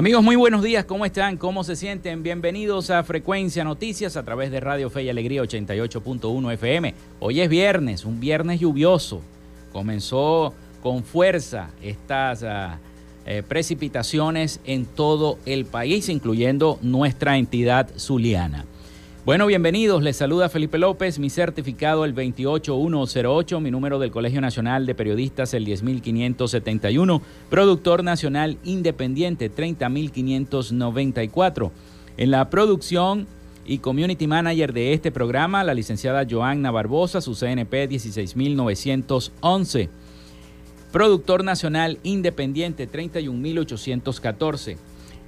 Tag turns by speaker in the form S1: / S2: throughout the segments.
S1: Amigos, muy buenos días, ¿cómo están? ¿Cómo se sienten? Bienvenidos a Frecuencia Noticias a través de Radio Fe y Alegría 88.1 FM. Hoy es viernes, un viernes lluvioso. Comenzó con fuerza estas uh, eh, precipitaciones en todo el país, incluyendo nuestra entidad zuliana. Bueno, bienvenidos. Les saluda Felipe López, mi certificado el 28108, mi número del Colegio Nacional de Periodistas el 10571, productor nacional independiente 30594. En la producción y community manager de este programa, la licenciada Joanna Barbosa, su CNP 16911. Productor nacional independiente 31814.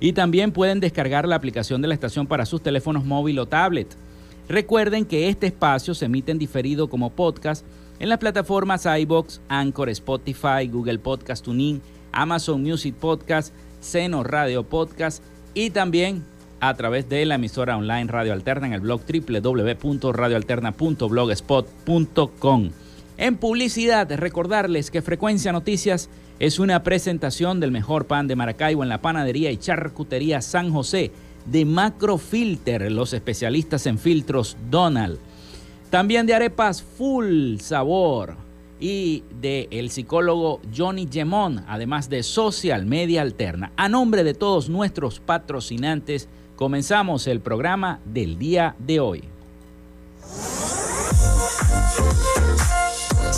S1: y también pueden descargar la aplicación de la estación para sus teléfonos móvil o tablet. Recuerden que este espacio se emite en diferido como podcast en las plataformas iBox, Anchor, Spotify, Google Podcast Tuning, Amazon Music Podcast, Seno Radio Podcast y también a través de la emisora online Radio Alterna en el blog www.radioalterna.blogspot.com. En publicidad, recordarles que Frecuencia Noticias es una presentación del mejor pan de Maracaibo en la panadería y charcutería San José de Macrofilter, los especialistas en filtros Donald. También de arepas Full Sabor y de el psicólogo Johnny Gemón, además de Social Media Alterna. A nombre de todos nuestros patrocinantes, comenzamos el programa del día de hoy.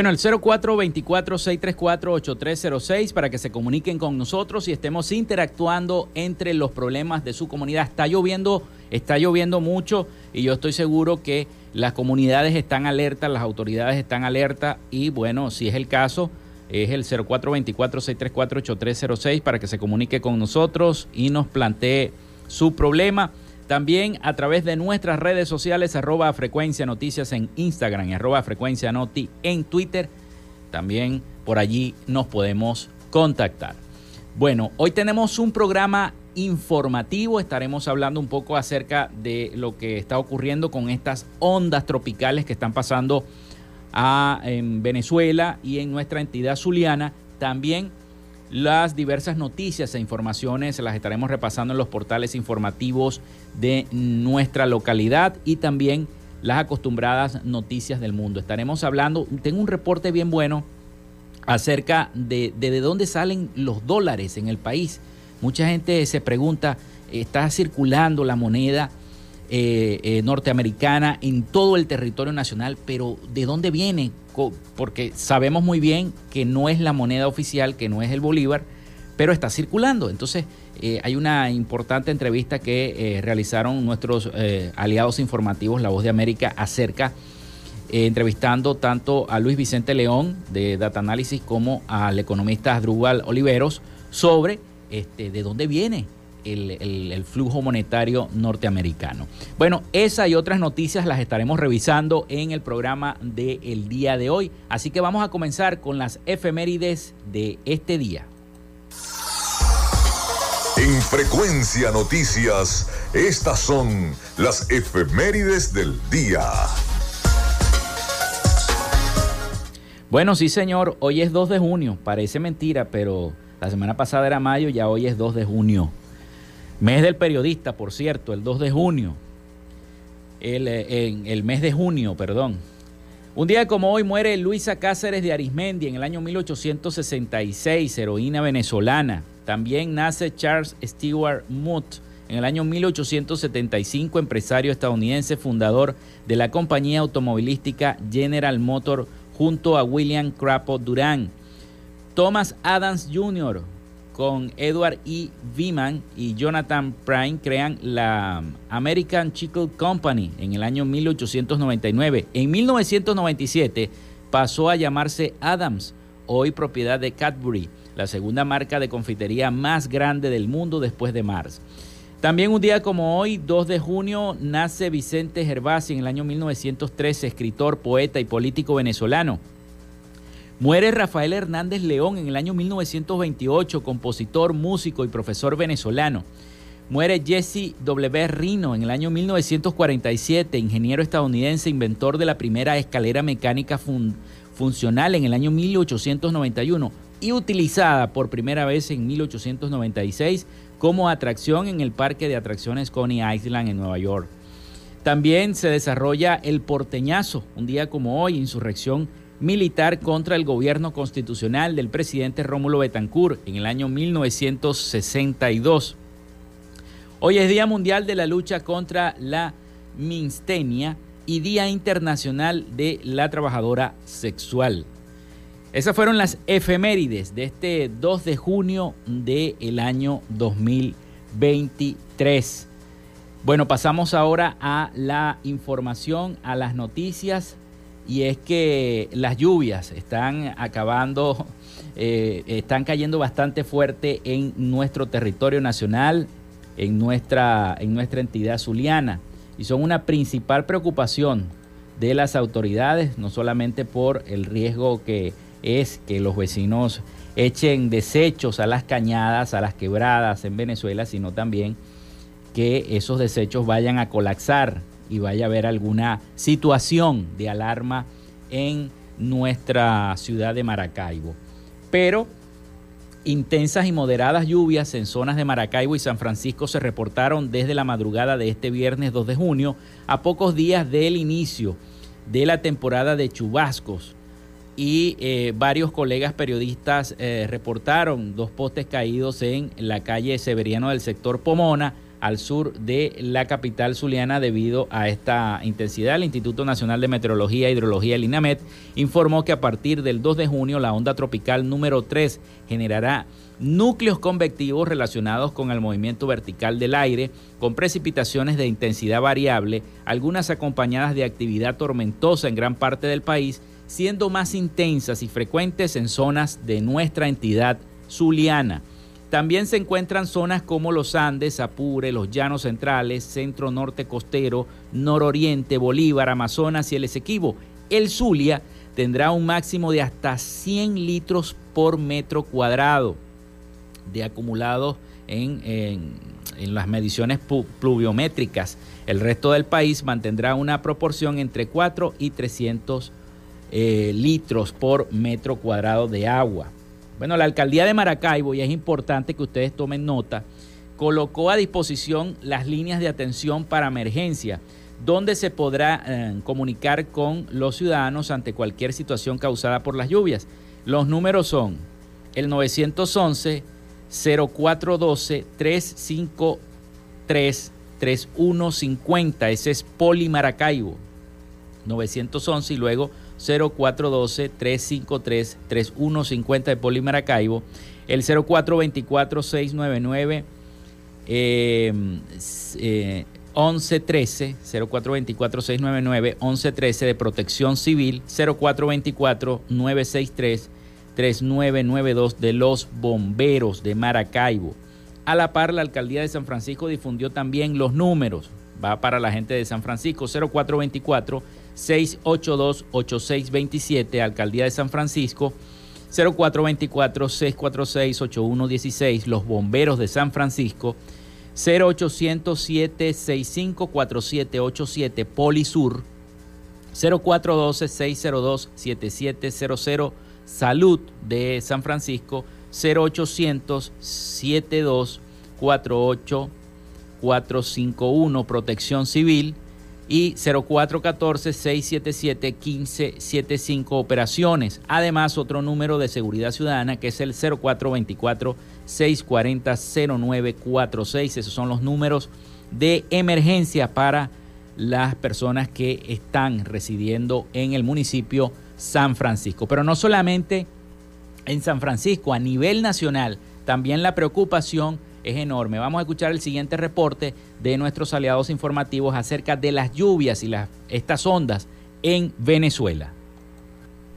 S1: Bueno, el 0424-634-8306 para que se comuniquen con nosotros y estemos interactuando entre los problemas de su comunidad. Está lloviendo, está lloviendo mucho y yo estoy seguro que las comunidades están alertas, las autoridades están alertas y bueno, si es el caso, es el 0424-634-8306 para que se comunique con nosotros y nos plantee su problema. También a través de nuestras redes sociales, arroba frecuencia noticias en Instagram y arroba frecuencia noti en Twitter. También por allí nos podemos contactar. Bueno, hoy tenemos un programa informativo. Estaremos hablando un poco acerca de lo que está ocurriendo con estas ondas tropicales que están pasando a, en Venezuela y en nuestra entidad zuliana. También las diversas noticias e informaciones las estaremos repasando en los portales informativos de nuestra localidad y también las acostumbradas noticias del mundo. Estaremos hablando, tengo un reporte bien bueno acerca de, de, dónde salen los dólares en el país. Mucha gente se pregunta, está circulando la moneda eh, eh, norteamericana en todo el territorio nacional, pero ¿de dónde viene? porque sabemos muy bien que no es la moneda oficial, que no es el Bolívar, pero está circulando. Entonces, eh, hay una importante entrevista que realizaron nuestros aliados informativos, La Voz de América, acerca, entrevistando tanto a Luis Vicente León de Data Analysis como al economista Asdrúbal Oliveros sobre este, de dónde viene el, flujo monetario norteamericano. Bueno, esa y otras noticias las estaremos revisando en el programa del día de hoy. Así que vamos a comenzar con las efemérides de este día.
S2: En Frecuencia Noticias, estas son las efemérides del día.
S1: Bueno, sí señor, hoy es 2 de junio, parece mentira, pero la semana pasada era mayo, ya hoy es 2 de junio. Mes del periodista, por cierto, el 2 de junio. El, eh, en el mes de junio, perdón. Un día como hoy muere Luisa Cáceres de Arismendi en el año 1866, heroína venezolana. También nace Charles Stewart Moot en el año 1875, empresario estadounidense, fundador de la compañía automovilística General Motor junto a William Crapo Durán. Thomas Adams Jr., con Edward E. Viman y Jonathan Prime crean la American Chicle Company en el año 1899. En 1997 pasó a llamarse Adams, hoy propiedad de Cadbury, la segunda marca de confitería más grande del mundo después de Mars. También un día como hoy, 2 de junio, nace Vicente Gervasi en el año 1913, escritor, poeta y político venezolano. Muere Rafael Hernández León en el año 1928, compositor, músico y profesor venezolano. Muere Jesse W. Rino en el año 1947, ingeniero estadounidense, inventor de la primera escalera mecánica funcional en el año 1891 y utilizada por primera vez en 1896 como atracción en el parque de atracciones Coney Island en Nueva York. También se desarrolla el porteñazo, un día como hoy, insurrección militar contra el gobierno constitucional del presidente Rómulo Betancourt en el año 1962. Hoy es Día Mundial de la Lucha contra la Minstenia y Día Internacional de la Trabajadora Sexual. Esas fueron las efemérides de este 2 de junio del año 2023. Bueno, pasamos ahora a la información, a las noticias, y es que las lluvias están acabando, eh, están cayendo bastante fuerte en nuestro territorio nacional, en nuestra, en nuestra entidad zuliana, y son una principal preocupación de las autoridades, no solamente por el riesgo que es que los vecinos echen desechos a las cañadas, a las quebradas en Venezuela, sino también que esos desechos vayan a colapsar y vaya a haber alguna situación de alarma en nuestra ciudad de Maracaibo. Pero intensas y moderadas lluvias en zonas de Maracaibo y San Francisco se reportaron desde la madrugada de este viernes 2 de junio, a pocos días del inicio de la temporada de chubascos y eh, varios colegas periodistas eh, reportaron dos postes caídos en la calle Severiano del sector Pomona, al sur de la capital zuliana debido a esta intensidad. El Instituto Nacional de Meteorología e Hidrología, el INAMET, informó que a partir del 2 de junio la onda tropical número 3 generará núcleos convectivos relacionados con el movimiento vertical del aire, con precipitaciones de intensidad variable, algunas acompañadas de actividad tormentosa en gran parte del país siendo más intensas y frecuentes en zonas de nuestra entidad zuliana. También se encuentran zonas como los Andes, Apure, los Llanos Centrales, Centro Norte Costero, Nororiente, Bolívar, Amazonas y el Esequibo. El Zulia tendrá un máximo de hasta 100 litros por metro cuadrado de acumulados en, en las mediciones pluviométricas. El resto del país mantendrá una proporción entre 4 y 300 eh, litros por metro cuadrado de agua. Bueno, la alcaldía de Maracaibo, y es importante que ustedes tomen nota, colocó a disposición las líneas de atención para emergencia, donde se podrá eh, comunicar con los ciudadanos ante cualquier situación causada por las lluvias. Los números son el 911 0412 353 3150, ese es Poli Maracaibo. 911 y luego 0412-353-3150 de Poli Maracaibo, el 0424-699 eh, 1113, 0424-699 1113 de Protección Civil, 0424-963-3992 de los Bomberos de Maracaibo. A la par, la alcaldía de San Francisco difundió también los números. Va para la gente de San Francisco, 0424 682-8627, Alcaldía de San Francisco, 0424-646-8116, Los Bomberos de San Francisco, 0800-765-4787, Polisur, 0412-602-7700, Salud de San Francisco, 0800-7248-451, Protección Civil, y 0414-677-1575 operaciones. Además, otro número de seguridad ciudadana que es el 0424-640-0946. Esos son los números de emergencia para las personas que están residiendo en el municipio San Francisco. Pero no solamente en San Francisco, a nivel nacional, también la preocupación es enorme. Vamos a escuchar el siguiente reporte de nuestros aliados informativos acerca de las lluvias y las, estas ondas en Venezuela.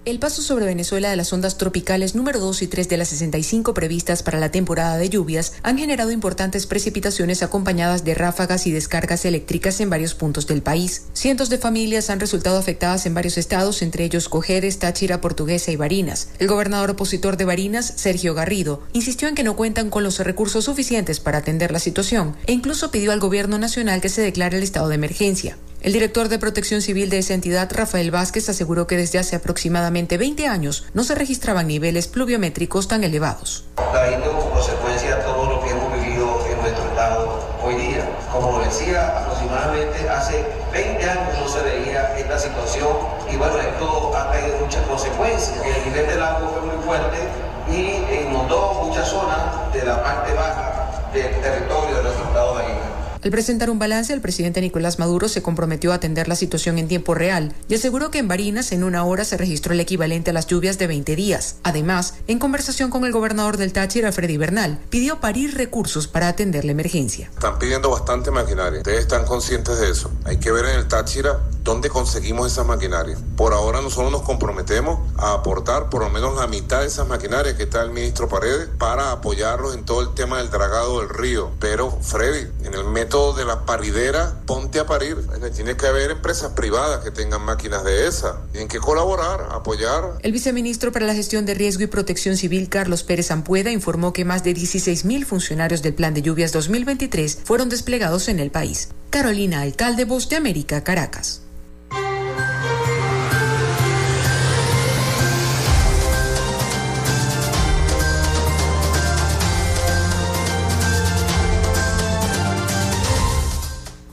S3: El paso sobre Venezuela de las ondas tropicales número 2 y 3 de las 65 previstas para la temporada de lluvias han generado importantes precipitaciones acompañadas de ráfagas y descargas eléctricas en varios puntos del país. Cientos de familias han resultado afectadas en varios estados, entre ellos Cojedes, Táchira, Portuguesa y Barinas. El gobernador opositor de Barinas, Sergio Garrido, insistió en que no cuentan con los recursos suficientes para atender la situación e incluso pidió al gobierno nacional que se declare el estado de emergencia. El director de Protección Civil de esa entidad, Rafael Vázquez, aseguró que desde hace aproximadamente 20 años no se registraban niveles pluviométricos tan elevados.
S4: como consecuencia todo lo que hemos vivido en nuestro estado hoy día. Como decía,
S3: Al presentar un balance, el presidente Nicolás Maduro se comprometió a atender la situación en tiempo real y aseguró que en Barinas en una hora se registró el equivalente a las lluvias de 20 días. Además, en conversación con el gobernador del Táchira, Freddy Bernal, pidió parir recursos para atender la emergencia.
S5: Están pidiendo bastante maquinaria. Ustedes están conscientes de eso. Hay que ver en el Táchira dónde conseguimos esa maquinaria. Por ahora nosotros nos comprometemos a aportar por lo menos la mitad de esas maquinarias que está el ministro Paredes para apoyarlos en todo el tema del dragado del río. Pero, Freddy, en el método de la paridera, ponte a parir. Tiene que haber empresas privadas que tengan máquinas de esa. Tienen que colaborar, apoyar.
S3: El viceministro para la Gestión de Riesgo y Protección Civil, Carlos Pérez Ampueda, informó que más de 16 mil funcionarios del Plan de Lluvias 2023 fueron desplegados en el país. Carolina, alcalde Voz de América, Caracas.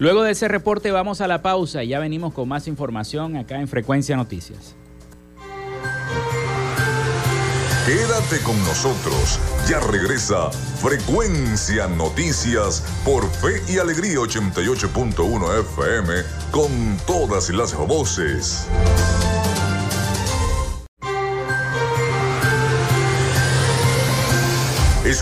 S1: Luego de ese reporte vamos a la pausa y ya venimos con más información acá en Frecuencia Noticias.
S2: Quédate con nosotros, ya regresa Frecuencia Noticias por Fe y Alegría 88.1 FM con todas las voces.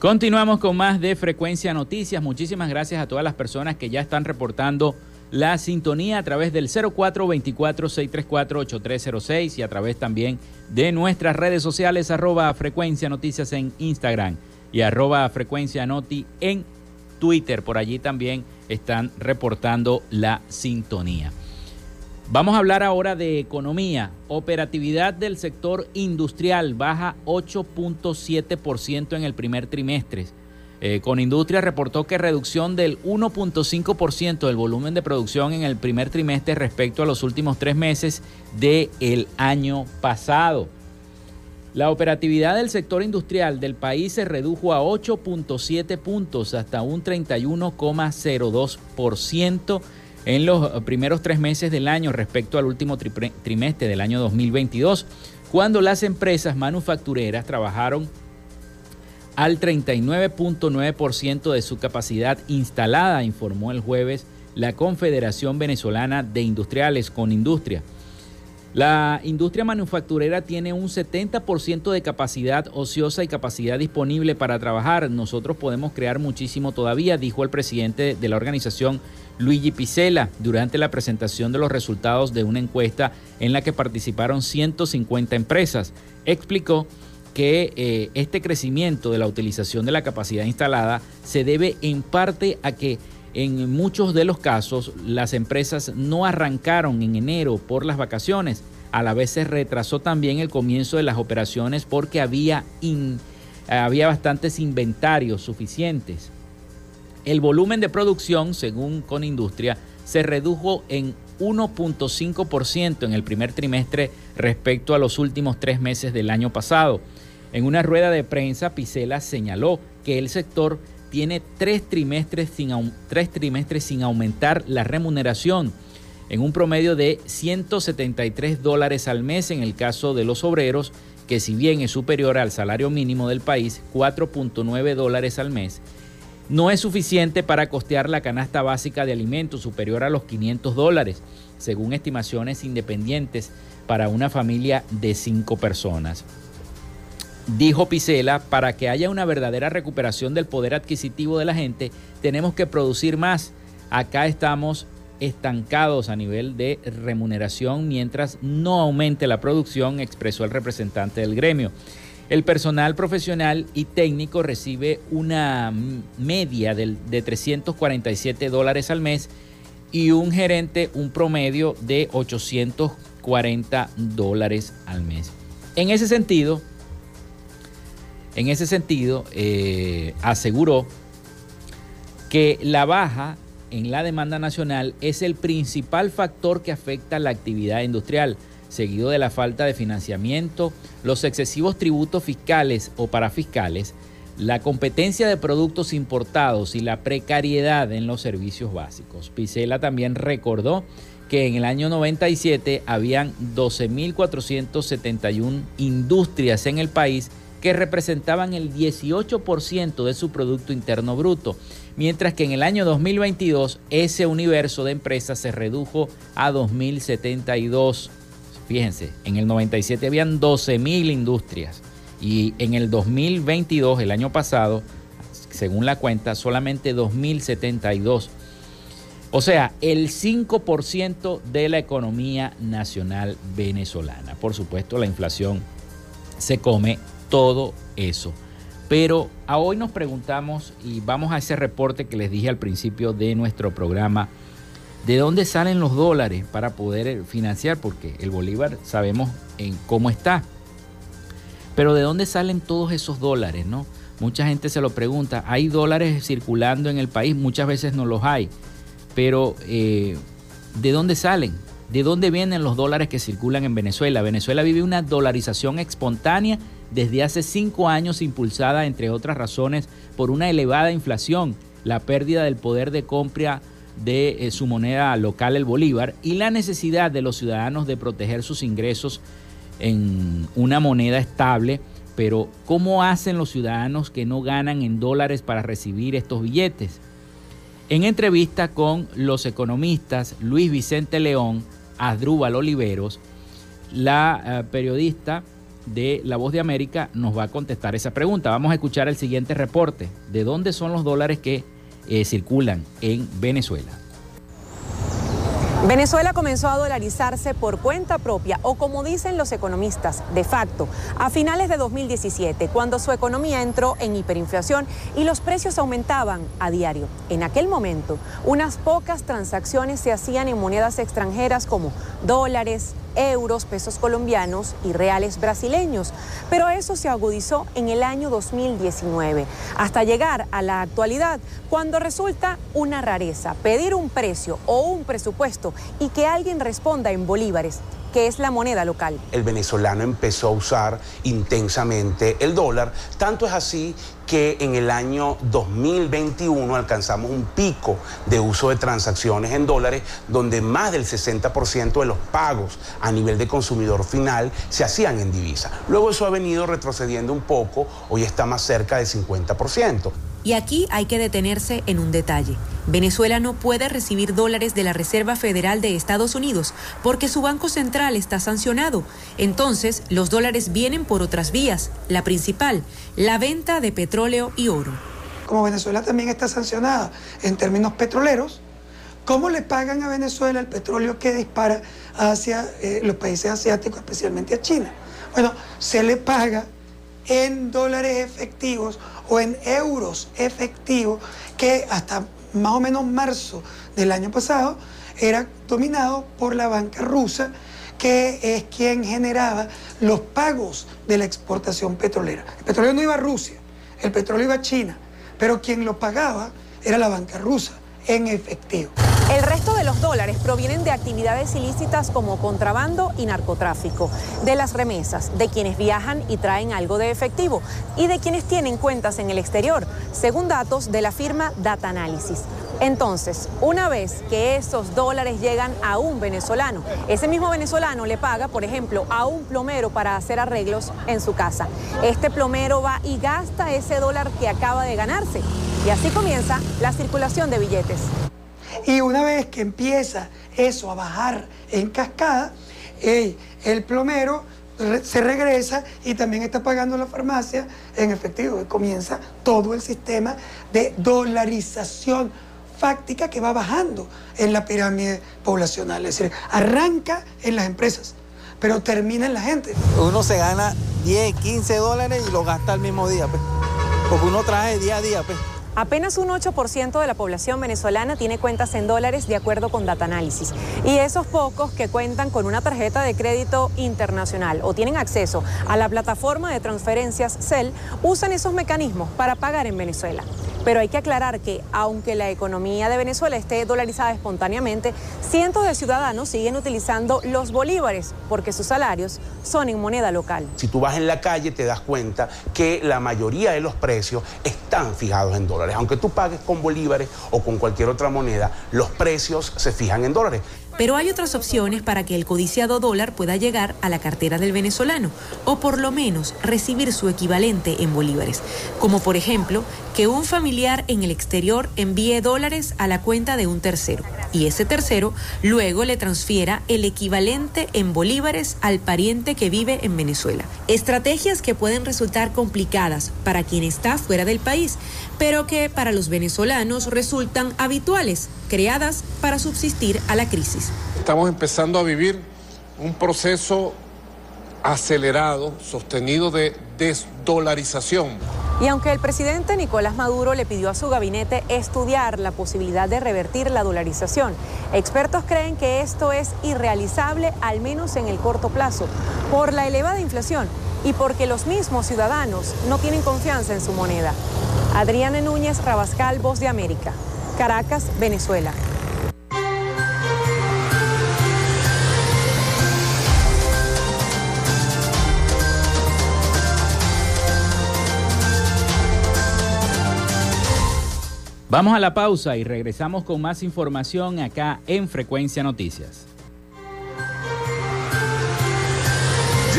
S1: Continuamos con más de Frecuencia Noticias. Muchísimas gracias a todas las personas que ya están reportando la sintonía a través del 0424-634-8306 y a través también de nuestras redes sociales arroba Frecuencia Noticias en Instagram y arroba Frecuencia Noti en Twitter. Por allí también están reportando la sintonía. Vamos a hablar ahora de economía. Operatividad del sector industrial baja 8.7% en el primer trimestre. Eh, con Industria reportó que reducción del 1.5% del volumen de producción en el primer trimestre respecto a los últimos tres meses del año pasado. La operatividad del sector industrial del país se redujo a 8.7 puntos hasta un 31,02% en los primeros tres meses del año respecto al último trimestre del año 2022, cuando las empresas manufactureras trabajaron al 39.9% de su capacidad instalada, informó el jueves la Confederación Venezolana de Industriales con Industria. La industria manufacturera tiene un 70% de capacidad ociosa y capacidad disponible para trabajar. Nosotros podemos crear muchísimo todavía, dijo el presidente de la organización Luigi Picela durante la presentación de los resultados de una encuesta en la que participaron 150 empresas. Explicó que eh, este crecimiento de la utilización de la capacidad instalada se debe en parte a que en muchos de los casos las empresas no arrancaron en enero por las vacaciones. A la vez se retrasó también el comienzo de las operaciones porque había, había bastantes inventarios suficientes. El volumen de producción, según Conindustria, se redujo en 1.5% en el primer trimestre respecto a los últimos tres meses del año pasado. En una rueda de prensa, Picela señaló que el sector tiene tres trimestres sin, tres trimestres sin aumentar la remuneración en un promedio de 173 dólares al mes en el caso de los obreros, que si bien es superior al salario mínimo del país, 4.9 dólares al mes, no es suficiente para costear la canasta básica de alimentos superior a los 500 dólares, según estimaciones independientes para una familia de cinco personas. Dijo Picela, para que haya una verdadera recuperación del poder adquisitivo de la gente, tenemos que producir más. Acá estamos estancados a nivel de remuneración mientras no aumente la producción, expresó el representante del gremio. El personal profesional y técnico recibe una media de 347 dólares al mes y un gerente un promedio de 840 dólares al mes. En ese sentido, en ese sentido, eh, aseguró que la baja en la demanda nacional es el principal factor que afecta la actividad industrial, seguido de la falta de financiamiento, los excesivos tributos fiscales o parafiscales, la competencia de productos importados y la precariedad en los servicios básicos. Picela también recordó que en el año 97 habían 12.471 industrias en el país que representaban el 18% de su Producto Interno Bruto, mientras que en el año 2022 ese universo de empresas se redujo a 2.072. Fíjense, en el 97 habían 12.000 industrias y en el 2022, el año pasado, según la cuenta, solamente 2.072. O sea, el 5% de la economía nacional venezolana. Por supuesto, la inflación se come todo eso. Pero a hoy nos preguntamos y vamos a ese reporte que les dije al principio de nuestro programa, ¿de dónde salen los dólares para poder financiar? Porque el Bolívar sabemos en cómo está. Pero ¿de dónde salen todos esos dólares? No? Mucha gente se lo pregunta. Hay dólares circulando en el país, muchas veces no los hay. Pero eh, ¿de dónde salen? ¿De dónde vienen los dólares que circulan en Venezuela? Venezuela vive una dolarización espontánea desde hace cinco años impulsada, entre otras razones, por una elevada inflación, la pérdida del poder de compra de eh, su moneda local, el bolívar, y la necesidad de los ciudadanos de proteger sus ingresos en una moneda estable. Pero, ¿cómo hacen los ciudadanos que no ganan en dólares para recibir estos billetes? En entrevista con los economistas Luis Vicente León, Asdrúbal Oliveros, la eh, periodista de La Voz de América nos va a contestar esa pregunta. Vamos a escuchar el siguiente reporte. ¿De dónde son los dólares que eh, circulan en Venezuela?
S6: Venezuela comenzó a dolarizarse por cuenta propia o como dicen los economistas, de facto, a finales de 2017, cuando su economía entró en hiperinflación y los precios aumentaban a diario. En aquel momento, unas pocas transacciones se hacían en monedas extranjeras como dólares, euros, pesos colombianos y reales brasileños. Pero eso se agudizó en el año 2019, hasta llegar a la actualidad, cuando resulta una rareza pedir un precio o un presupuesto y que alguien responda en bolívares que es la moneda local.
S7: El venezolano empezó a usar intensamente el dólar, tanto es así que en el año 2021 alcanzamos un pico de uso de transacciones en dólares donde más del 60% de los pagos a nivel de consumidor final se hacían en divisa. Luego eso ha venido retrocediendo un poco, hoy está más cerca del 50%.
S3: Y aquí hay que detenerse en un detalle. Venezuela no puede recibir dólares de la Reserva Federal de Estados Unidos porque su Banco Central está sancionado. Entonces, los dólares vienen por otras vías. La principal, la venta de petróleo y oro.
S8: Como Venezuela también está sancionada en términos petroleros, ¿cómo le pagan a Venezuela el petróleo que dispara hacia eh, los países asiáticos, especialmente a China? Bueno, se le paga en dólares efectivos o en euros efectivos que hasta más o menos marzo del año pasado era dominado por la banca rusa que es quien generaba los pagos de la exportación petrolera. El petróleo no iba a Rusia, el petróleo iba a China, pero quien lo pagaba era la banca rusa en efectivo.
S6: El resto de los dólares provienen de actividades ilícitas como contrabando y narcotráfico, de las remesas, de quienes viajan y traen algo de efectivo y de quienes tienen cuentas en el exterior, según datos de la firma Data Analysis. Entonces, una vez que esos dólares llegan a un venezolano, ese mismo venezolano le paga, por ejemplo, a un plomero para hacer arreglos en su casa. Este plomero va y gasta ese dólar que acaba de ganarse. Y así comienza la circulación de billetes.
S8: Y una vez que empieza eso a bajar en cascada, el plomero se regresa y también está pagando la farmacia en efectivo. Y comienza todo el sistema de dolarización fáctica que va bajando en la pirámide poblacional. Es decir, arranca en las empresas, pero termina en la gente.
S4: Uno se gana 10, 15 dólares y lo gasta el mismo día, pues. porque uno trae día a día. Pues.
S6: Apenas un 8% de la población venezolana tiene cuentas en dólares de acuerdo con Data Analysis. Y esos pocos que cuentan con una tarjeta de crédito internacional o tienen acceso a la plataforma de transferencias CEL usan esos mecanismos para pagar en Venezuela. Pero hay que aclarar que, aunque la economía de Venezuela esté dolarizada espontáneamente, cientos de ciudadanos siguen utilizando los bolívares porque sus salarios son en moneda local.
S7: Si tú vas en la calle te das cuenta que la mayoría de los precios están fijados en dólares. Aunque tú pagues con bolívares o con cualquier otra moneda, los precios se fijan en dólares.
S9: Pero hay otras opciones para que el codiciado dólar pueda llegar a la cartera del venezolano, o por lo menos recibir su equivalente en bolívares, como por ejemplo que un familiar en el exterior envíe dólares a la cuenta de un tercero, y ese tercero luego le transfiera el equivalente en bolívares al pariente que vive en Venezuela. Estrategias que pueden resultar complicadas para quien está fuera del país, pero que para los venezolanos resultan habituales, creadas para subsistir a la crisis.
S10: Estamos empezando a vivir un proceso acelerado, sostenido de desdolarización.
S6: Y aunque el presidente Nicolás Maduro le pidió a su gabinete estudiar la posibilidad de revertir la dolarización, expertos creen que esto es irrealizable al menos en el corto plazo, por la elevada inflación y porque los mismos ciudadanos no tienen confianza en su moneda. Adriana Núñez Rabascal, Voz de América, Caracas, Venezuela.
S11: Vamos a la pausa y regresamos con más información acá en Frecuencia Noticias.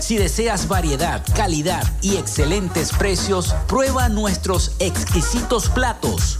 S12: Si deseas variedad, calidad y excelentes precios, prueba nuestros exquisitos platos.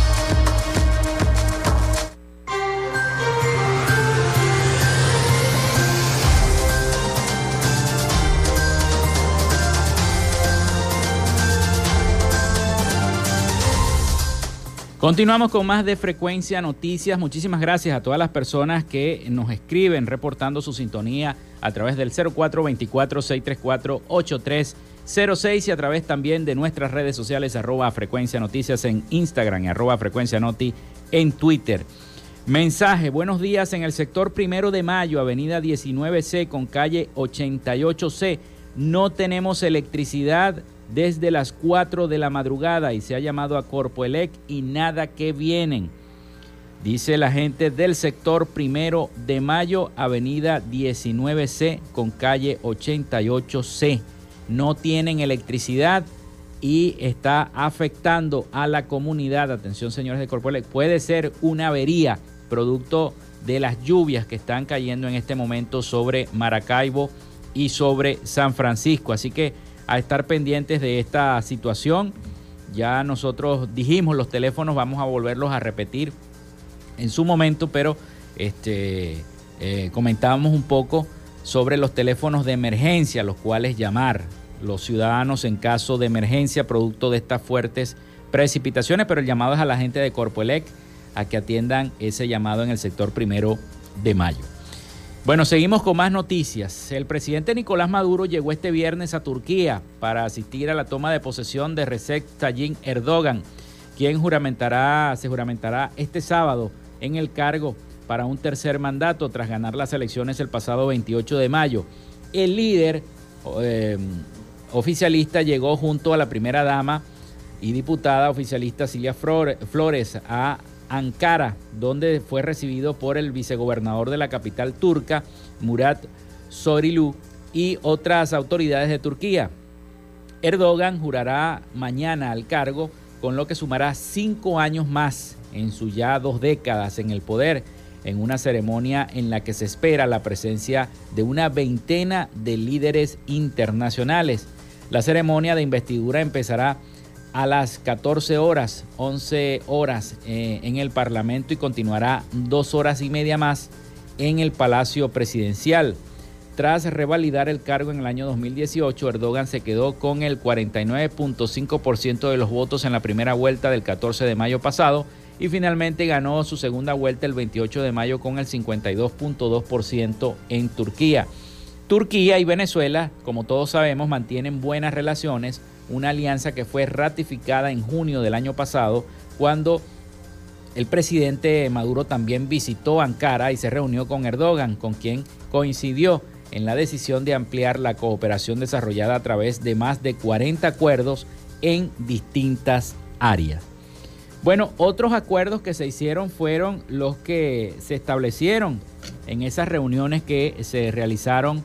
S1: Continuamos con más de Frecuencia Noticias. Muchísimas gracias a todas las personas que nos escriben reportando su sintonía a través del 0424-634-8306 y a través también de nuestras redes sociales arroba Frecuencia Noticias en Instagram y arroba Frecuencia Noti en Twitter. Mensaje, buenos días en el sector primero de mayo, avenida 19C con calle 88C. No tenemos electricidad desde las 4 de la madrugada y se ha llamado a Corpoelec y nada que vienen. Dice la gente del sector primero de mayo, avenida 19C con calle 88C. No tienen electricidad y está afectando a la comunidad. Atención señores de Corpoelec, puede ser una avería producto de las lluvias que están cayendo en este momento sobre Maracaibo y sobre San Francisco. Así que a estar pendientes de esta situación. Ya nosotros dijimos los teléfonos, vamos a volverlos a repetir en su momento, pero este, eh, comentábamos un poco sobre los teléfonos de emergencia, los cuales llamar los ciudadanos en caso de emergencia producto de estas fuertes precipitaciones, pero el llamado es a la gente de Corpoelec a que atiendan ese llamado en el sector primero de mayo. Bueno, seguimos con más noticias. El presidente Nicolás Maduro llegó este viernes a Turquía para asistir a la toma de posesión de Recep Tayyip Erdogan, quien juramentará, se juramentará este sábado en el cargo para un tercer mandato tras ganar las elecciones el pasado 28 de mayo. El líder eh, oficialista llegó junto a la primera dama y diputada oficialista Silvia Flores a Ankara, donde fue recibido por el vicegobernador de la capital turca, Murat Sorilu, y otras autoridades de Turquía. Erdogan jurará mañana al cargo, con lo que sumará cinco años más en sus ya dos décadas en el poder, en una ceremonia en la que se espera la presencia de una veintena de líderes internacionales. La ceremonia de investidura empezará a las 14 horas, 11 horas eh, en el Parlamento y continuará dos horas y media más en el Palacio Presidencial. Tras revalidar el cargo en el año 2018, Erdogan se quedó con el 49.5% de los votos en la primera vuelta del 14 de mayo pasado y finalmente ganó su segunda vuelta el 28 de mayo con el 52.2% en Turquía. Turquía y Venezuela, como todos sabemos, mantienen buenas relaciones una alianza que fue ratificada en junio del año pasado cuando el presidente Maduro también visitó Ankara y se reunió con Erdogan, con quien coincidió en la decisión de ampliar la cooperación desarrollada a través de más de 40 acuerdos en distintas áreas. Bueno, otros acuerdos que se hicieron fueron los que se establecieron en esas reuniones que se realizaron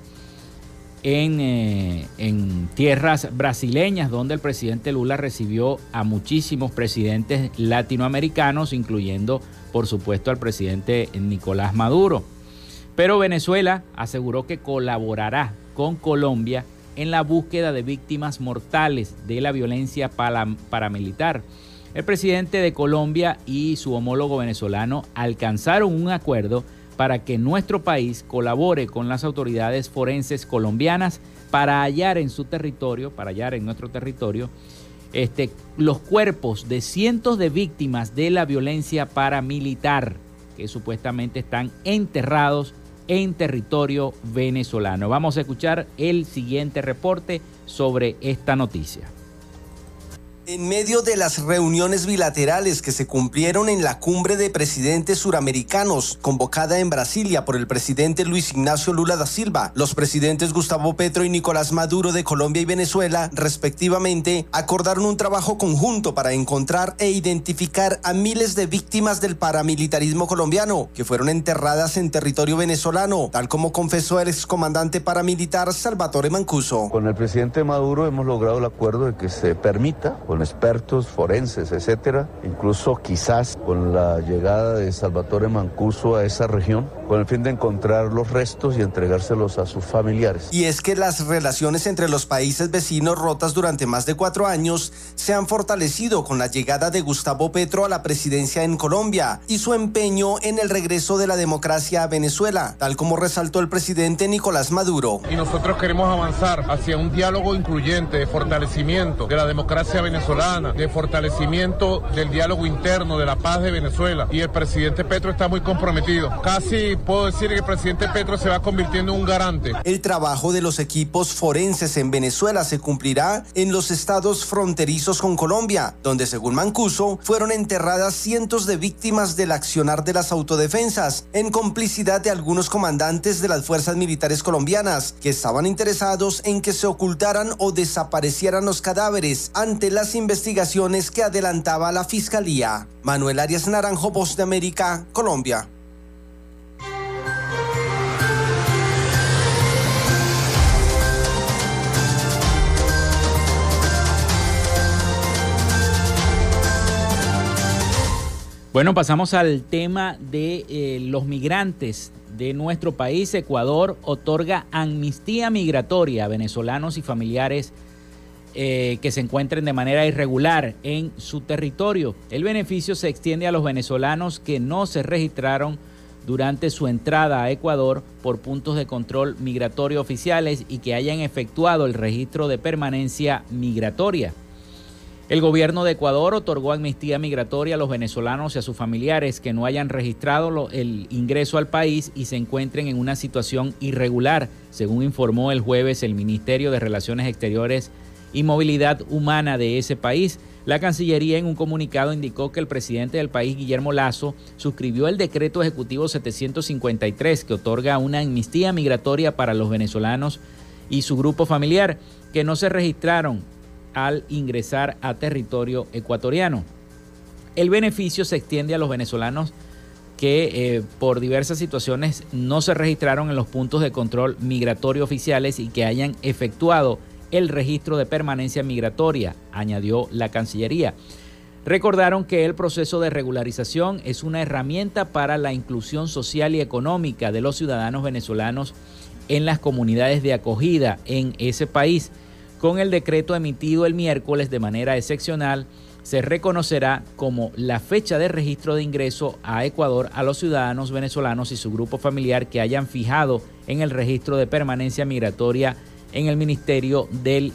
S1: en, eh, en, tierras brasileñas, donde el presidente Lula recibió a muchísimos presidentes latinoamericanos, incluyendo, por supuesto, al presidente Nicolás Maduro. Pero Venezuela aseguró que colaborará con Colombia en la búsqueda de víctimas mortales de la violencia paramilitar. El presidente de Colombia y su homólogo venezolano alcanzaron un acuerdo para que nuestro país colabore con las autoridades forenses colombianas para hallar en su territorio, para hallar en nuestro territorio, este, los cuerpos de cientos de víctimas de la violencia paramilitar que supuestamente están enterrados en territorio venezolano. Vamos a escuchar el siguiente reporte sobre esta noticia.
S13: En medio de las reuniones bilaterales que se cumplieron en la cumbre de presidentes suramericanos convocada en Brasilia por el presidente Luis Ignacio Lula da Silva, los presidentes Gustavo Petro y Nicolás Maduro de Colombia y Venezuela, respectivamente, acordaron un trabajo conjunto para encontrar e identificar a miles de víctimas del paramilitarismo colombiano que fueron enterradas en territorio venezolano, tal como confesó el excomandante paramilitar Salvatore Mancuso.
S14: Con el presidente Maduro hemos logrado el acuerdo de que se permita expertos forenses, etcétera, incluso quizás con la llegada de Salvatore Mancuso a esa región, con el fin de encontrar los restos y entregárselos a sus familiares.
S13: Y es que las relaciones entre los países vecinos rotas durante más de cuatro años se han fortalecido con la llegada de Gustavo Petro a la presidencia en Colombia y su empeño en el regreso de la democracia a Venezuela, tal como resaltó el presidente Nicolás Maduro.
S15: Y nosotros queremos avanzar hacia un diálogo incluyente de fortalecimiento de la democracia venezolana, de fortalecimiento del diálogo interno, de la paz de Venezuela. Y el presidente Petro está muy comprometido. Casi puedo decir que el presidente Petro se va convirtiendo en un garante.
S13: El trabajo de los equipos forenses en Venezuela se cumplirá en los estados fronterizos con Colombia, donde según Mancuso fueron enterradas cientos de víctimas del accionar de las autodefensas, en complicidad de algunos comandantes de las fuerzas militares colombianas, que estaban interesados en que se ocultaran o desaparecieran los cadáveres ante las investigaciones que adelantaba la Fiscalía. Manuel Arias Naranjo, Voz de América, Colombia.
S1: Bueno, pasamos al tema de eh, los migrantes de nuestro país. Ecuador otorga amnistía migratoria a venezolanos y familiares eh, que se encuentren de manera irregular en su territorio. El beneficio se extiende a los venezolanos que no se registraron durante su entrada a Ecuador por puntos de control migratorio oficiales y que hayan efectuado el registro de permanencia migratoria. El gobierno de Ecuador otorgó amnistía migratoria a los venezolanos y a sus familiares que no hayan registrado el ingreso al país y se encuentren en una situación irregular, según informó el jueves el Ministerio de Relaciones Exteriores y Movilidad Humana de ese país. La Cancillería en un comunicado indicó que el presidente del país, Guillermo Lazo, suscribió el decreto ejecutivo 753 que otorga una amnistía migratoria para los venezolanos y su grupo familiar que no se registraron al ingresar a territorio ecuatoriano. El beneficio se extiende a los venezolanos que eh, por diversas situaciones no se registraron en los puntos de control migratorio oficiales y que hayan efectuado el registro de permanencia migratoria, añadió la Cancillería. Recordaron que el proceso de regularización es una herramienta para la inclusión social y económica de los ciudadanos venezolanos en las comunidades de acogida en ese país con el decreto emitido el miércoles de manera excepcional, se reconocerá como la fecha de registro de ingreso a Ecuador a los ciudadanos venezolanos y su grupo familiar que hayan fijado en el registro de permanencia migratoria en el Ministerio del,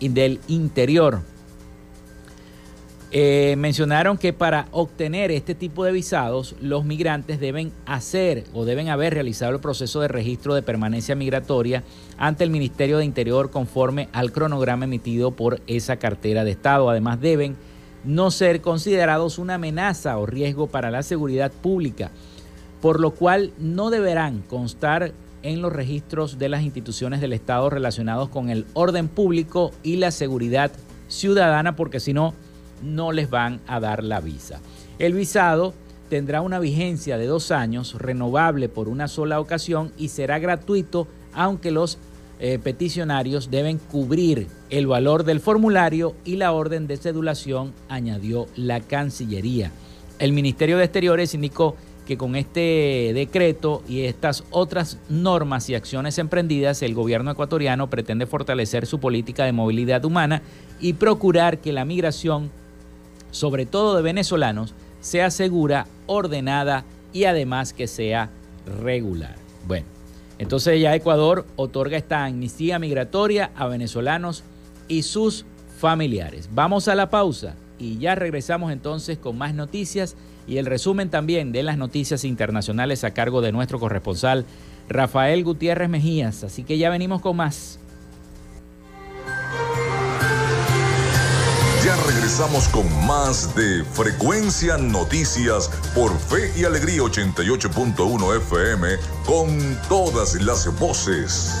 S1: del Interior. Eh, mencionaron que para obtener este tipo de visados, los migrantes deben hacer o deben haber realizado el proceso de registro de permanencia migratoria ante el Ministerio de Interior conforme al cronograma emitido por esa cartera de Estado. Además, deben no ser considerados una amenaza o riesgo para la seguridad pública, por lo cual no deberán constar en los registros de las instituciones del Estado relacionados con el orden público y la seguridad ciudadana, porque si no, no les van a dar la visa. El visado tendrá una vigencia de dos años, renovable por una sola ocasión y será gratuito, aunque los eh, peticionarios deben cubrir el valor del formulario y la orden de cedulación, añadió la Cancillería. El Ministerio de Exteriores indicó que con este decreto y estas otras normas y acciones emprendidas, el gobierno ecuatoriano pretende fortalecer su política de movilidad humana y procurar que la migración, sobre todo de venezolanos, sea segura, ordenada y además que sea regular. Bueno, entonces ya Ecuador otorga esta amnistía migratoria a venezolanos y sus familiares. Vamos a la pausa y ya regresamos entonces con más noticias y el resumen también de las noticias internacionales a cargo de nuestro corresponsal Rafael Gutiérrez Mejías. Así que ya venimos con más.
S2: Ya regresamos con más de Frecuencia Noticias por Fe y Alegría 88.1 FM con todas las voces.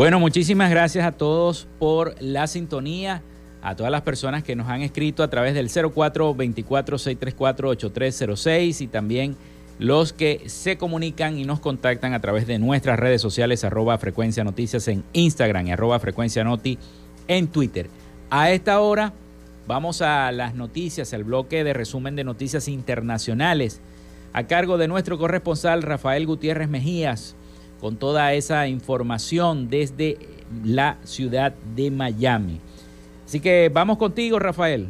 S1: Bueno, muchísimas gracias a todos por la sintonía, a todas las personas que nos han escrito a través del 0424-634-8306 y también los que se comunican y nos contactan a través de nuestras redes sociales, arroba frecuencia noticias en Instagram y arroba frecuencia noti en Twitter. A esta hora vamos a las noticias, el bloque de resumen de noticias internacionales, a cargo de nuestro corresponsal Rafael Gutiérrez Mejías con toda esa información desde la ciudad de Miami. Así que vamos contigo, Rafael.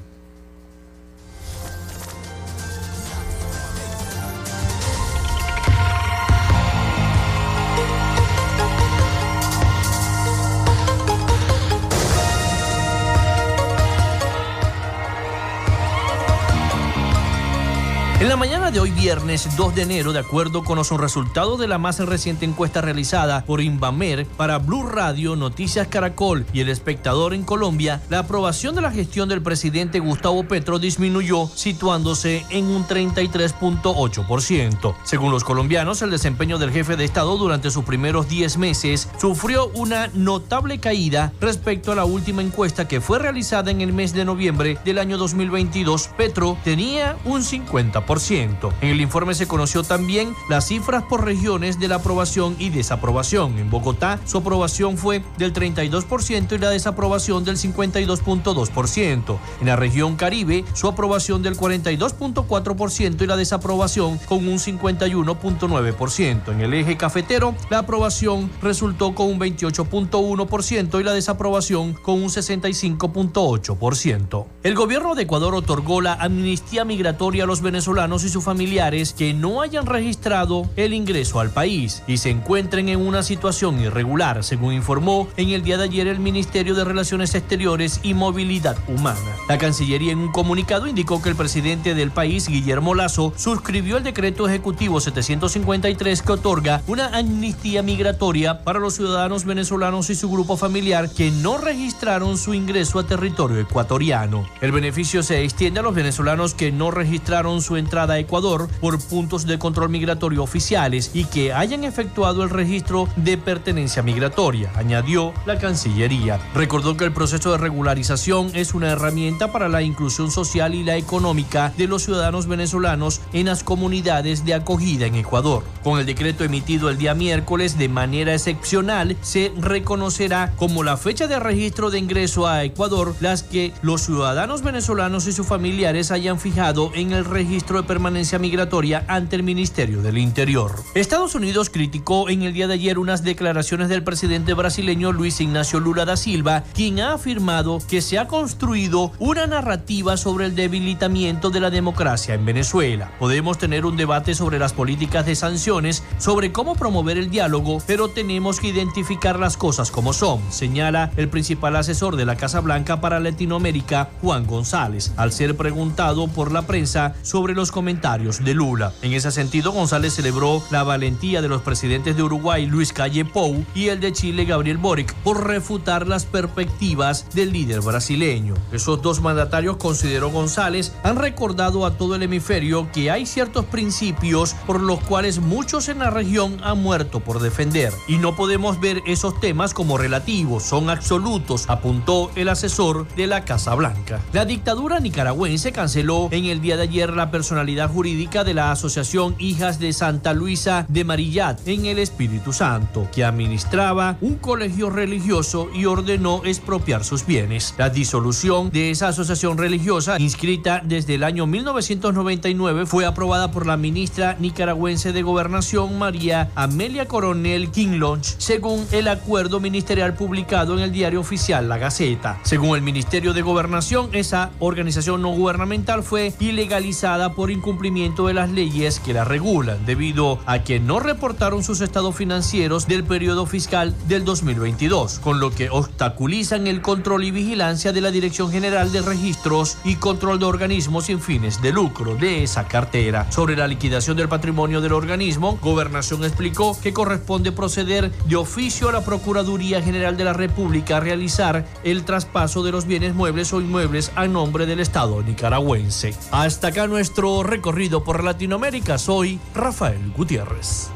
S16: De hoy viernes 2 de enero, de acuerdo con los resultados de la más reciente encuesta realizada por Invamer para Blue Radio, Noticias Caracol y El Espectador en Colombia, la aprobación de la gestión del presidente Gustavo Petro disminuyó, situándose en un 33.8%. Según los colombianos, el desempeño del jefe de Estado durante sus primeros 10 meses sufrió una notable caída respecto a la última encuesta que fue realizada en el mes de noviembre del año 2022. Petro tenía un 50%. En el informe se conoció también las cifras por regiones de la aprobación y desaprobación. En Bogotá, su aprobación fue del 32% y la desaprobación del 52.2%. En la región Caribe, su aprobación del 42.4% y la desaprobación con un 51.9%. En el eje cafetero, la aprobación resultó con un 28.1% y la desaprobación con un 65.8%. El gobierno de Ecuador otorgó la amnistía migratoria a los venezolanos y sus familiares que no hayan registrado el ingreso al país y se encuentren en una situación irregular, según informó en el día de ayer el Ministerio de Relaciones Exteriores y Movilidad Humana. La Cancillería en un comunicado indicó que el presidente del país, Guillermo Lazo, suscribió el decreto ejecutivo 753 que otorga una amnistía migratoria para los ciudadanos venezolanos y su grupo familiar que no registraron su ingreso a territorio ecuatoriano. El beneficio se extiende a los venezolanos que no registraron su entrada a Ecuador por puntos de control migratorio oficiales y que hayan efectuado el registro de pertenencia migratoria, añadió la Cancillería. Recordó que el proceso de regularización es una herramienta para la inclusión social y la económica de los ciudadanos venezolanos en las comunidades de acogida en Ecuador. Con el decreto emitido el día miércoles de manera excepcional, se reconocerá como la fecha de registro de ingreso a Ecuador las que los ciudadanos venezolanos y sus familiares hayan fijado en el registro de permanencia migratoria ante el Ministerio del Interior. Estados Unidos criticó en el día de ayer unas declaraciones del presidente brasileño Luis Ignacio Lula da Silva, quien ha afirmado que se ha construido una narrativa sobre el debilitamiento de la democracia en Venezuela. Podemos tener un debate sobre las políticas de sanciones, sobre cómo promover el diálogo, pero tenemos que identificar las cosas como son, señala el principal asesor de la Casa Blanca para Latinoamérica, Juan González, al ser preguntado por la prensa sobre los comentarios de Lula. En ese sentido, González celebró la valentía de los presidentes de Uruguay, Luis Calle Pou, y el de Chile, Gabriel Boric, por refutar las perspectivas del líder brasileño. Esos dos mandatarios, consideró González, han recordado a todo el hemisferio que hay ciertos principios por los cuales muchos en la región han muerto por defender. Y no podemos ver esos temas como relativos, son absolutos, apuntó el asesor de la Casa Blanca. La dictadura nicaragüense canceló en el día de ayer la personalidad jurídica de la Asociación Hijas de Santa Luisa de Marillat en el Espíritu Santo, que administraba un colegio religioso y ordenó expropiar sus bienes. La disolución de esa asociación religiosa, inscrita desde el año 1999, fue aprobada por la ministra nicaragüense de Gobernación María Amelia Coronel King Launch, según el acuerdo ministerial publicado en el diario oficial La Gaceta. Según el Ministerio de Gobernación, esa organización no gubernamental fue ilegalizada por incumplimiento de las leyes que la regulan, debido a que no reportaron sus estados financieros del periodo fiscal del 2022, con lo que obstaculizan el control y vigilancia de la Dirección General de Registros y Control de Organismos sin fines de lucro de esa cartera. Sobre la liquidación del patrimonio del organismo, Gobernación explicó que corresponde proceder de oficio a la Procuraduría General de la República a realizar el traspaso de los bienes muebles o inmuebles a nombre del Estado nicaragüense. Hasta acá nuestro recorrido por Latinoamérica. Soy Rafael Gutiérrez.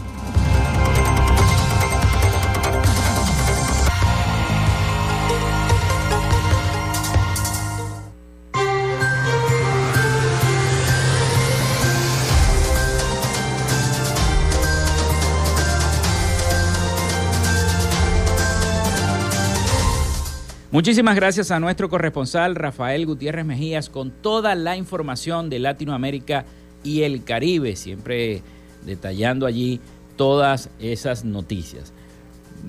S1: Muchísimas gracias a nuestro corresponsal Rafael Gutiérrez Mejías con toda la información de Latinoamérica y el Caribe, siempre detallando allí todas esas noticias.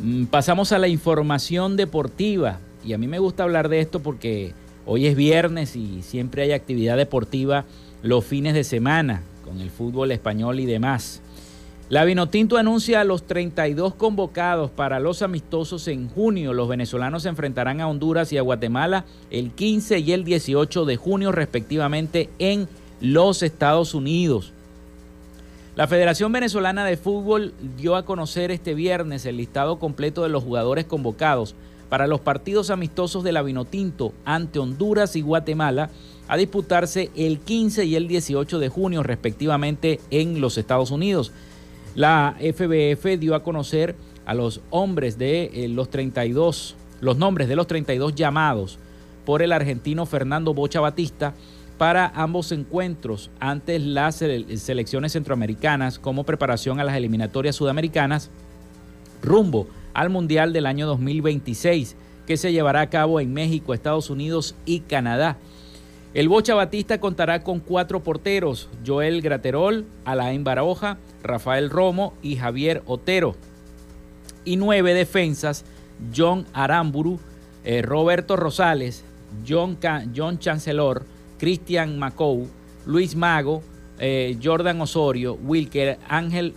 S1: Mm, pasamos a la información deportiva y a mí me gusta hablar de esto porque hoy es viernes y siempre hay actividad deportiva los fines de semana con el fútbol español y demás. La Vinotinto anuncia a los 32 convocados para los amistosos en junio. Los venezolanos se enfrentarán a Honduras y a Guatemala el 15 y el 18 de junio respectivamente en los Estados Unidos. La Federación Venezolana de Fútbol dio a conocer este viernes el listado completo de los jugadores convocados para los partidos amistosos de la ante Honduras y Guatemala a disputarse el 15 y el 18 de junio respectivamente en los Estados Unidos. La FBF dio a conocer a los hombres de eh, los 32, los nombres de los 32 llamados por el argentino Fernando Bocha Batista para ambos encuentros ante las selecciones centroamericanas como preparación a las eliminatorias sudamericanas rumbo al Mundial del año 2026 que se llevará a cabo en México, Estados Unidos y Canadá. El Bocha Batista contará con cuatro porteros, Joel Graterol, Alain Baroja, Rafael Romo y Javier Otero. Y nueve defensas, John Aramburu, eh, Roberto Rosales, John, John Chancellor, Cristian Macou, Luis Mago, eh, Jordan Osorio, Wilker Ángel,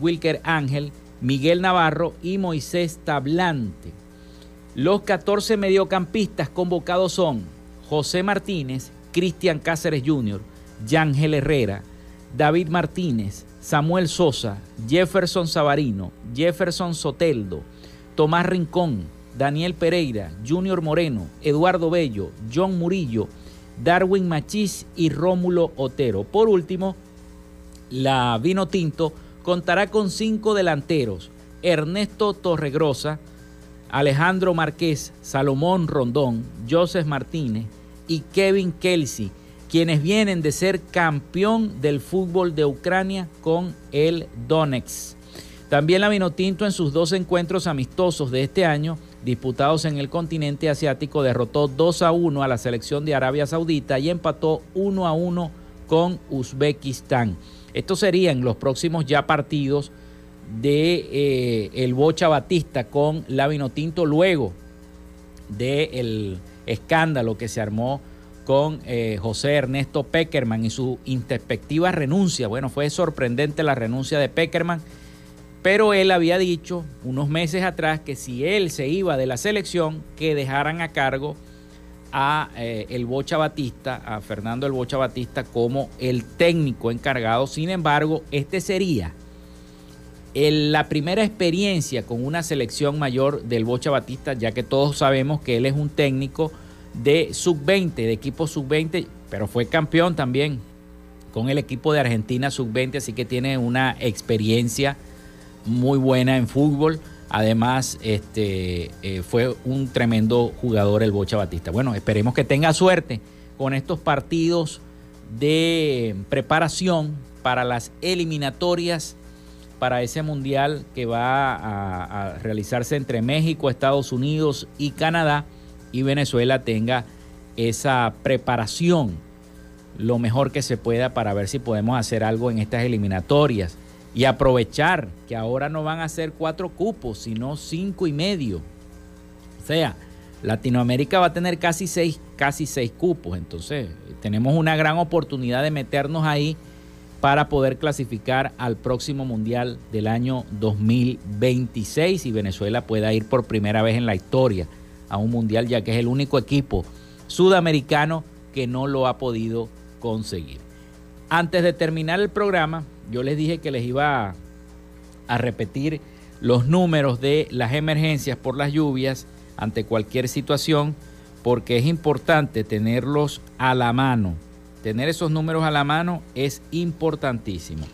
S1: Wilker Ángel, Miguel Navarro y Moisés Tablante. Los 14 mediocampistas convocados son José Martínez, Cristian Cáceres Jr., Yángel Herrera, David Martínez, Samuel Sosa, Jefferson Savarino, Jefferson Soteldo, Tomás Rincón, Daniel Pereira, Junior Moreno, Eduardo Bello, John Murillo, Darwin Machís y Rómulo Otero. Por último, la Vino Tinto contará con cinco delanteros, Ernesto Torregrosa, Alejandro Márquez, Salomón Rondón, Joseph Martínez y Kevin Kelsey, quienes vienen de ser campeón del fútbol de Ucrania con el Donetsk. También la Vinotinto en sus dos encuentros amistosos de este año, disputados en el continente asiático, derrotó 2 a 1 a la selección de Arabia Saudita y empató 1 a 1 con Uzbekistán. Estos serían los próximos ya partidos de eh, el Bocha Batista con la Vinotinto luego del escándalo que se armó con eh, José Ernesto Peckerman y su introspectiva renuncia. Bueno, fue sorprendente la renuncia de Peckerman, pero él había dicho unos meses atrás que si él se iba de la selección, que dejaran a cargo a eh, el Bocha Batista, a Fernando el Bocha Batista como el técnico encargado. Sin embargo, este sería la primera experiencia con una selección mayor del Bocha Batista, ya que todos sabemos que él es un técnico de sub-20, de equipo sub-20, pero fue campeón también con el equipo de Argentina sub-20, así que tiene una experiencia muy buena en fútbol. Además, este, eh, fue un tremendo jugador el Bocha Batista. Bueno, esperemos que tenga suerte con estos partidos de preparación para las eliminatorias para ese mundial que va a realizarse entre México, Estados Unidos y Canadá y Venezuela tenga esa preparación lo mejor que se pueda para ver si podemos hacer algo en estas eliminatorias y aprovechar que ahora no van a ser cuatro cupos, sino cinco y medio. O sea, Latinoamérica va a tener casi seis, casi seis cupos. Entonces, tenemos una gran oportunidad de meternos ahí para poder clasificar al próximo Mundial del año 2026 y Venezuela pueda ir por primera vez en la historia a un mundial, ya que es el único equipo sudamericano que no lo ha podido conseguir. Antes de terminar el programa, yo les dije que les iba a, repetir los números de las emergencias por las lluvias ante cualquier situación, porque es importante tenerlos a la mano. Tener esos números a la mano es importantísimo.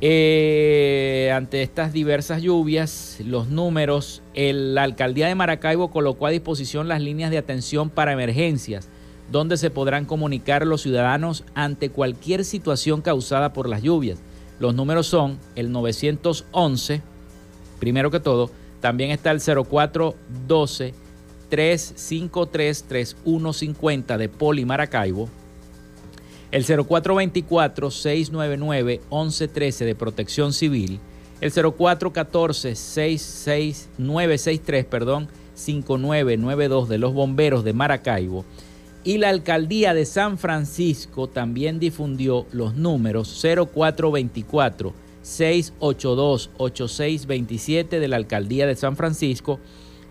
S1: Eh, ante estas diversas lluvias, los números, la alcaldía de Maracaibo colocó a disposición las líneas de atención para emergencias, donde se podrán comunicar los ciudadanos ante cualquier situación causada por las lluvias. Los números son el 911, primero que todo, también está el 0412 353 3150 de Poli Maracaibo, el 0424-699-1113 de Protección Civil, el 0414-66963, perdón, 5992 de los bomberos de Maracaibo y la alcaldía de San Francisco también difundió los números 0424 682 8627 de la alcaldía de San Francisco,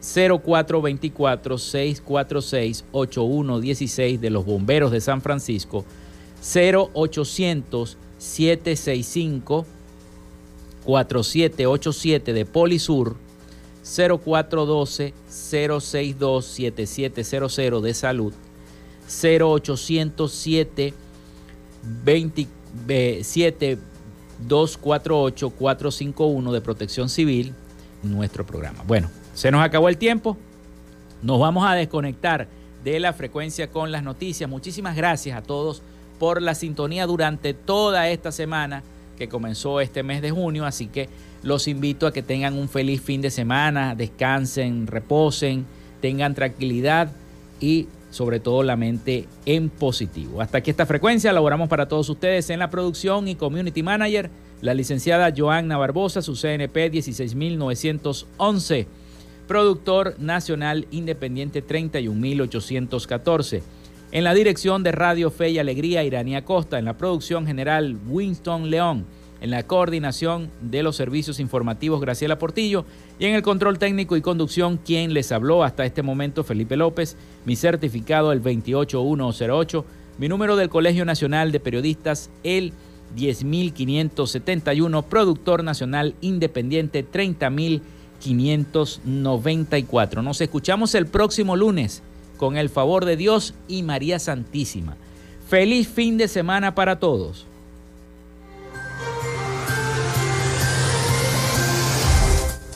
S1: 0424 646 8116 de los bomberos de San Francisco 0800 765 4787 de Polisur 0412 062 7700 de Salud 0800 7 27 248 451 de Protección Civil nuestro programa. Bueno, se nos acabó el tiempo. Nos vamos a desconectar de la frecuencia con las noticias. Muchísimas gracias a todos por la sintonía durante toda esta semana que comenzó este mes de junio, así que los invito a que tengan un feliz fin de semana, descansen, reposen, tengan tranquilidad y sobre todo la mente en positivo. Hasta aquí esta frecuencia, laboramos para todos ustedes en la producción y community manager, la licenciada Joanna Barbosa, su CNP 16911, productor nacional independiente 31814
S17: En la dirección de Radio Fe y Alegría, Iranía Costa. En la producción general, Winston León. En la coordinación de los servicios informativos, Graciela Portillo. Y en el control técnico y conducción, quien les habló hasta este momento, Felipe López. Mi certificado, el 28108. Mi número del Colegio Nacional de Periodistas, el 10.571. Productor Nacional Independiente, 30.594. Nos escuchamos el próximo lunes con el favor de Dios y María Santísima. Feliz fin de semana para todos.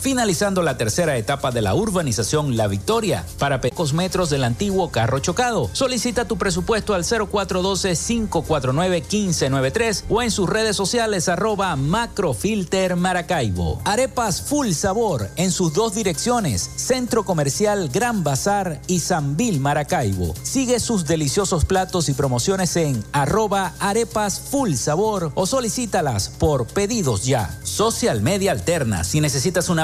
S1: finalizando la tercera etapa de la urbanización La Victoria, para pocos metros del antiguo carro chocado. Solicita tu presupuesto al 0412-549-1593 o en sus redes sociales arroba macrofilter Maracaibo. Arepas Full Sabor en sus dos direcciones, Centro Comercial Gran Bazar y Sanvil Maracaibo. Sigue sus deliciosos platos y promociones en arroba arepas full sabor o solicítalas por pedidos ya. Social Media Alterna, si necesitas